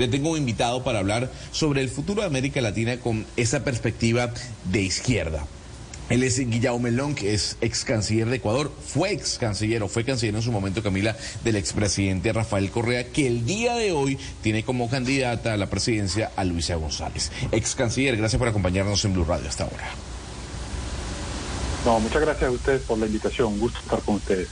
Le tengo un invitado para hablar sobre el futuro de América Latina con esa perspectiva de izquierda. Él es Guillermo Melón, que es ex canciller de Ecuador, fue ex canciller o fue canciller en su momento, Camila, del expresidente Rafael Correa, que el día de hoy tiene como candidata a la presidencia a Luisa González. Ex canciller, gracias por acompañarnos en Blue Radio hasta ahora. No, muchas gracias a ustedes por la invitación, un gusto estar con ustedes.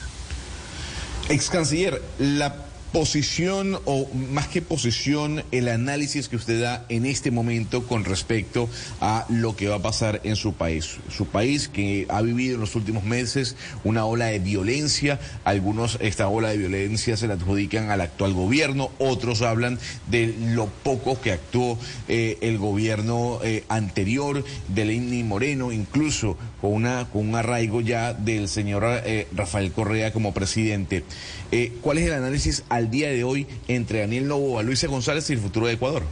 Ex canciller, la posición o más que posición, el análisis que usted da en este momento con respecto a lo que va a pasar en su país. Su país que ha vivido en los últimos meses una ola de violencia, algunos esta ola de violencia se la adjudican al actual gobierno, otros hablan de lo poco que actuó eh, el gobierno eh, anterior de Lenny Moreno, incluso con, una, con un arraigo ya del señor eh, Rafael Correa como presidente. ¿Cuál es el análisis? Al día de hoy entre Daniel Novoa, Luisa González y el futuro de Ecuador?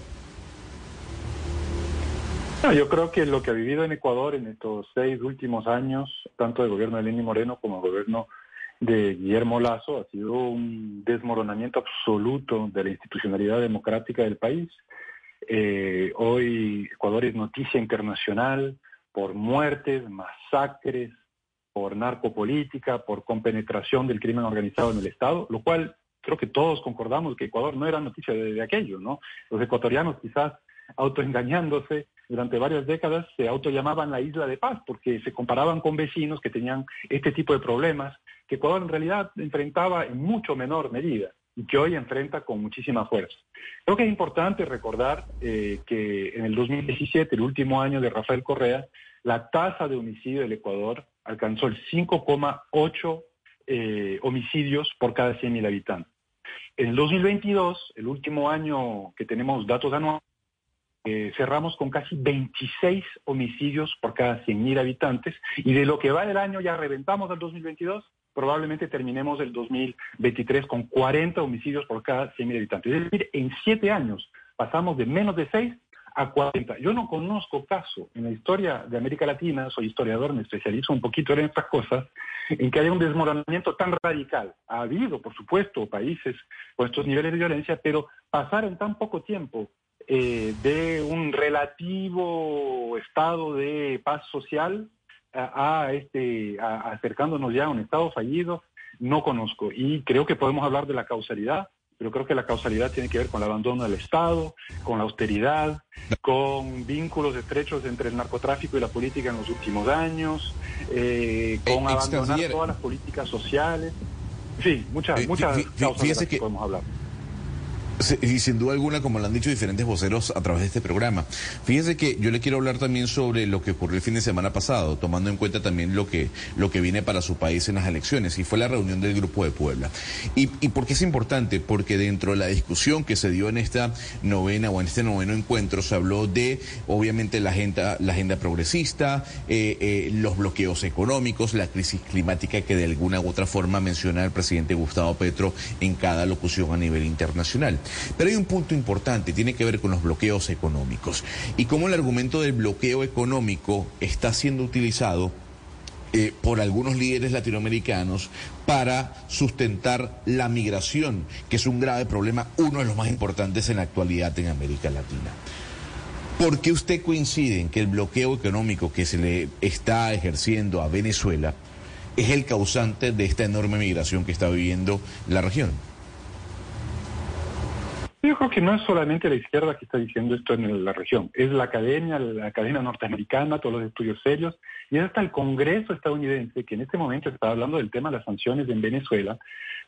yo creo que lo que ha vivido en Ecuador en estos seis últimos años, tanto del gobierno de Lenín Moreno como el gobierno de Guillermo Lazo, ha sido un desmoronamiento absoluto de la institucionalidad democrática del país. Eh, hoy Ecuador es noticia internacional por muertes, masacres, por narcopolítica, por compenetración del crimen organizado en el Estado, lo cual creo que todos concordamos que Ecuador no era noticia de, aquello, ¿no? Los ecuatorianos quizás autoengañándose durante varias décadas se autollamaban la isla de paz porque se comparaban con vecinos que tenían este tipo de problemas que Ecuador en realidad enfrentaba en mucho menor medida y que hoy enfrenta con muchísima fuerza. Creo que es importante recordar eh, que en el 2017, el último año de Rafael Correa, la tasa de homicidio del Ecuador alcanzó el 5,8 eh, homicidios por cada 100.000 habitantes. En el 2022, el último año que tenemos datos anuales, eh, cerramos con casi 26 homicidios por cada 100.000 habitantes y de lo que va del año ya reventamos el 2022, probablemente terminemos el 2023 con 40 homicidios por cada 100.000 habitantes. Es decir, en siete años pasamos de menos de 6 a 40. Yo no conozco caso en la historia de América Latina, soy historiador, me especializo un poquito en estas cosas, en que haya un desmoronamiento tan radical. Ha habido, por supuesto, países con estos niveles de violencia, pero pasar en tan poco tiempo eh, de un relativo estado de paz social a, este, acercándonos ya a un estado fallido, no conozco. Y creo que podemos hablar de la causalidad, pero creo que la causalidad tiene que ver con el abandono del Estado, con la austeridad, con vínculos estrechos entre el narcotráfico y la política en los últimos años, eh, con eh, abandonar todas las políticas sociales. Sí, muchas, eh, muchas causas que podemos hablar. Y sin duda alguna, como lo han dicho diferentes voceros a través de este programa. Fíjese que yo le quiero hablar también sobre lo que ocurrió el fin de semana pasado, tomando en cuenta también lo que, lo que viene para su país en las elecciones, y fue la reunión del Grupo de Puebla. ¿Y, y por qué es importante? Porque dentro de la discusión que se dio en esta novena o en este noveno encuentro, se habló de, obviamente, la agenda, la agenda progresista, eh, eh, los bloqueos económicos, la crisis climática que de alguna u otra forma menciona el presidente Gustavo Petro en cada locución a nivel internacional. Pero hay un punto importante, tiene que ver con los bloqueos económicos y cómo el argumento del bloqueo económico está siendo utilizado eh, por algunos líderes latinoamericanos para sustentar la migración, que es un grave problema, uno de los más importantes en la actualidad en América Latina. ¿Por qué usted coincide en que el bloqueo económico que se le está ejerciendo a Venezuela es el causante de esta enorme migración que está viviendo la región? Creo que no es solamente la izquierda que está diciendo esto en la región, es la academia, la academia norteamericana, todos los estudios serios, y es hasta el Congreso estadounidense que en este momento está hablando del tema de las sanciones en Venezuela,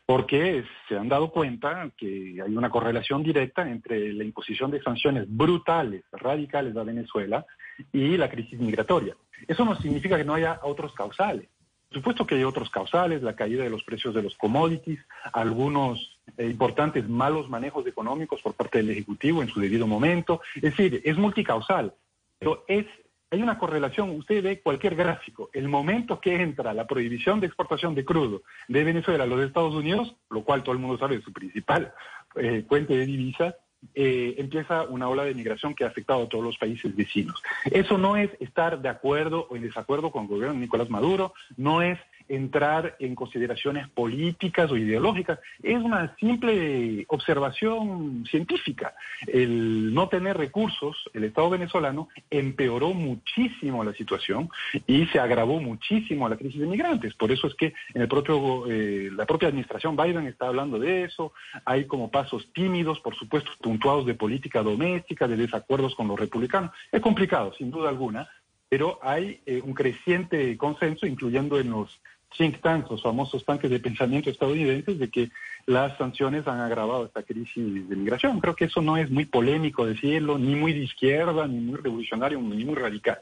porque se han dado cuenta que hay una correlación directa entre la imposición de sanciones brutales, radicales a Venezuela y la crisis migratoria. Eso no significa que no haya otros causales. Supuesto que hay otros causales, la caída de los precios de los commodities, algunos importantes malos manejos económicos por parte del Ejecutivo en su debido momento. Es decir, es multicausal, pero es, hay una correlación. Usted ve cualquier gráfico, el momento que entra la prohibición de exportación de crudo de Venezuela a los Estados Unidos, lo cual todo el mundo sabe es su principal eh, de divisas, eh, empieza una ola de migración que ha afectado a todos los países vecinos. Eso no es estar de acuerdo o en desacuerdo con el gobierno de Nicolás Maduro, no es entrar en consideraciones políticas o ideológicas. Es una simple observación científica. El no tener recursos, el Estado venezolano empeoró muchísimo la situación y se agravó muchísimo la crisis de migrantes. Por eso es que en el propio, eh, la propia administración Biden está hablando de eso. Hay como pasos tímidos, por supuesto, puntuados de política doméstica, de desacuerdos con los republicanos. Es complicado, sin duda alguna, pero hay eh, un creciente consenso, incluyendo en los think tanks, los famosos tanques de pensamiento estadounidenses, de que las sanciones han agravado esta crisis de migración. Creo que eso no es muy polémico decirlo, ni muy de izquierda, ni muy revolucionario, ni muy radical.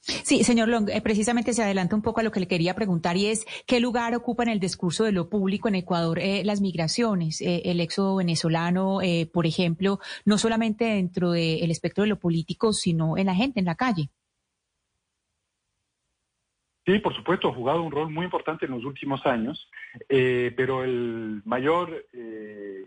Sí, señor Long, eh, precisamente se adelanta un poco a lo que le quería preguntar y es qué lugar ocupa en el discurso de lo público en Ecuador eh, las migraciones, el éxodo venezolano, por ejemplo, no solamente dentro del espectro de lo político, sino en la gente, en la calle. Sí, por supuesto, ha jugado un rol muy importante en los últimos años, eh, pero el mayor, eh,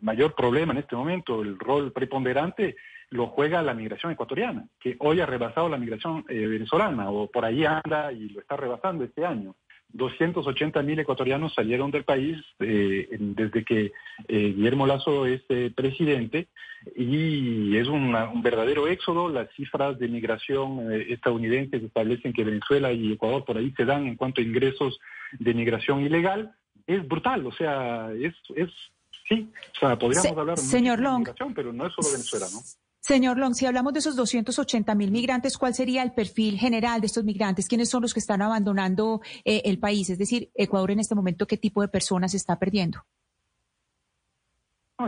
mayor problema en este momento, el rol preponderante, lo juega la migración ecuatoriana, que hoy ha rebasado la migración eh, venezolana, o por ahí anda y lo está rebasando este año. 280 mil ecuatorianos salieron del país eh, desde que eh, Guillermo Lazo es eh, presidente y es un verdadero éxodo. Las cifras de migración estadounidenses establecen que Venezuela y Ecuador por ahí se dan en cuanto a ingresos de migración ilegal. Es brutal, o sea, es, es sí, o sea, podríamos hablar señor de migración, pero no es solo Venezuela, ¿no? Señor Long, si hablamos de esos 280 mil migrantes, ¿cuál sería el perfil general de estos migrantes? ¿Quiénes son los que están abandonando eh, el país? Es decir, Ecuador en este momento, ¿qué tipo de personas está perdiendo?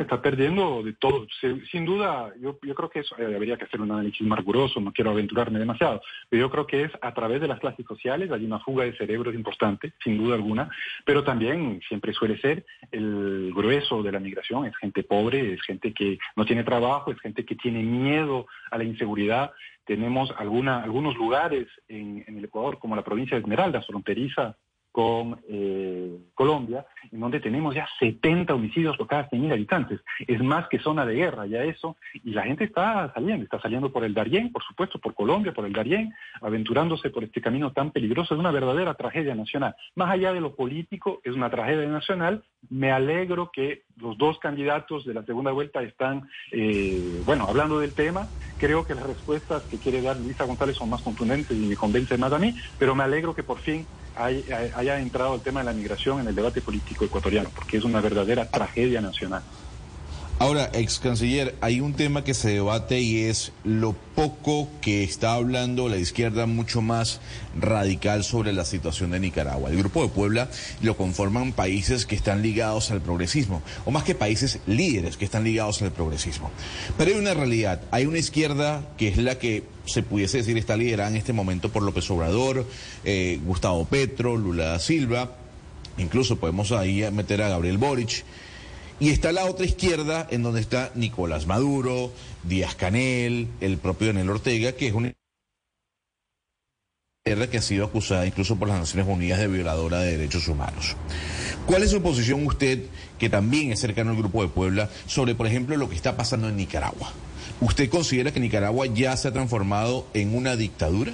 Está perdiendo de todo. Sin duda, yo, creo que eso eh, habría que hacer un análisis más riguroso, no quiero aventurarme demasiado, pero yo creo que es a través de las clases sociales, hay una fuga de cerebros importante, sin duda alguna, pero también siempre suele ser el grueso de la migración, es gente pobre, es gente que no tiene trabajo, es gente que tiene miedo a la inseguridad. Tenemos alguna, algunos lugares en, en el Ecuador, como la provincia de Esmeralda, fronteriza con eh, Colombia, en donde tenemos ya 70 homicidios por cada 100.000 habitantes. Es más que zona de guerra ya eso, y la gente está saliendo, está saliendo por el Darién, por supuesto, por Colombia, por el Darién, aventurándose por este camino tan peligroso. Es una verdadera tragedia nacional. Más allá de lo político, es una tragedia nacional. Me alegro que los dos candidatos de la segunda vuelta están, eh, bueno, hablando del tema. Creo que las respuestas que quiere dar Luisa González son más contundentes y me convencen más a mí, pero me alegro que por fin haya entrado el tema de la migración en el debate político ecuatoriano, porque es una verdadera tragedia nacional. Ahora, ex canciller, hay un tema que se debate y es lo poco que está hablando la izquierda mucho más radical sobre la situación de Nicaragua. El Grupo de Puebla lo conforman países que están ligados al progresismo, o más que países líderes que están ligados al progresismo. Pero hay una realidad, hay una izquierda que es la que se pudiese decir está liderada en este momento por López Obrador, eh, Gustavo Petro, Lula da Silva, incluso podemos ahí meter a Gabriel Boric. Y está la otra izquierda, en donde está Nicolás Maduro, Díaz Canel, el propio Daniel Ortega, que es una izquierda que ha sido acusada incluso por las Naciones Unidas de violadora de derechos humanos. ¿Cuál es su posición usted, que también es cercano al Grupo de Puebla, sobre, por ejemplo, lo que está pasando en Nicaragua? ¿Usted considera que Nicaragua ya se ha transformado en una dictadura?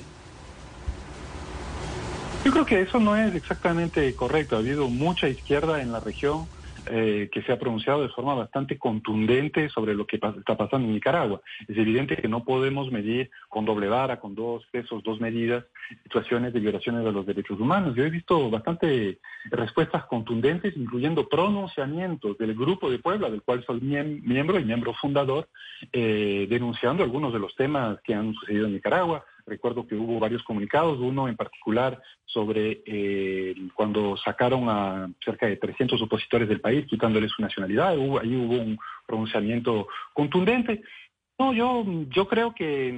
Yo creo que eso no es exactamente correcto. Ha habido mucha izquierda en la región eh, que se ha pronunciado de forma bastante contundente sobre lo que está pasando en Nicaragua. Es evidente que no podemos medir con doble vara, con dos pesos, dos medidas, situaciones de violaciones de los derechos humanos. Yo he visto bastante respuestas contundentes, incluyendo pronunciamientos del Grupo de Puebla, del cual soy miembro y miembro fundador, eh, denunciando algunos de los temas que han sucedido en Nicaragua Recuerdo que hubo varios comunicados, uno en particular sobre eh, cuando sacaron a cerca de 300 opositores del país, quitándoles su nacionalidad. Hubo, ahí hubo un pronunciamiento contundente. No, yo, yo creo que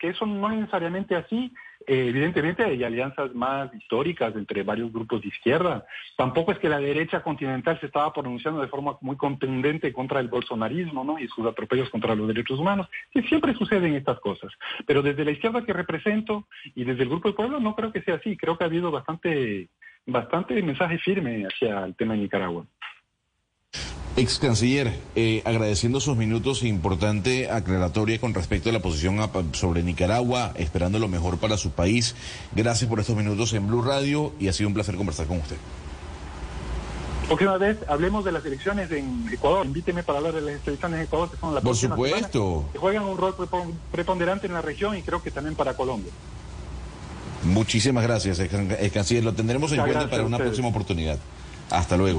que eso no es necesariamente así. Eh, evidentemente hay alianzas más históricas entre varios grupos de izquierda. Tampoco es que la derecha continental se estaba pronunciando de forma muy contundente contra el bolsonarismo ¿no? y sus atropellos contra los derechos humanos. Siempre suceden estas cosas. Pero desde la izquierda que represento y desde el Grupo del Pueblo no creo que sea así. Creo que ha habido bastante, bastante mensaje firme hacia el tema de Nicaragua. Ex canciller, eh, agradeciendo sus minutos, importante aclaratoria con respecto a la posición sobre Nicaragua, esperando lo mejor para su país. Gracias por estos minutos en Blue Radio y ha sido un placer conversar con usted. Próxima vez hablemos de las elecciones en Ecuador. Invíteme para hablar de las elecciones en Ecuador, que son la Por supuesto. que juegan un rol preponderante en la región y creo que también para Colombia. Muchísimas gracias, ex canciller. Lo tendremos en cuenta para una próxima oportunidad. Hasta luego.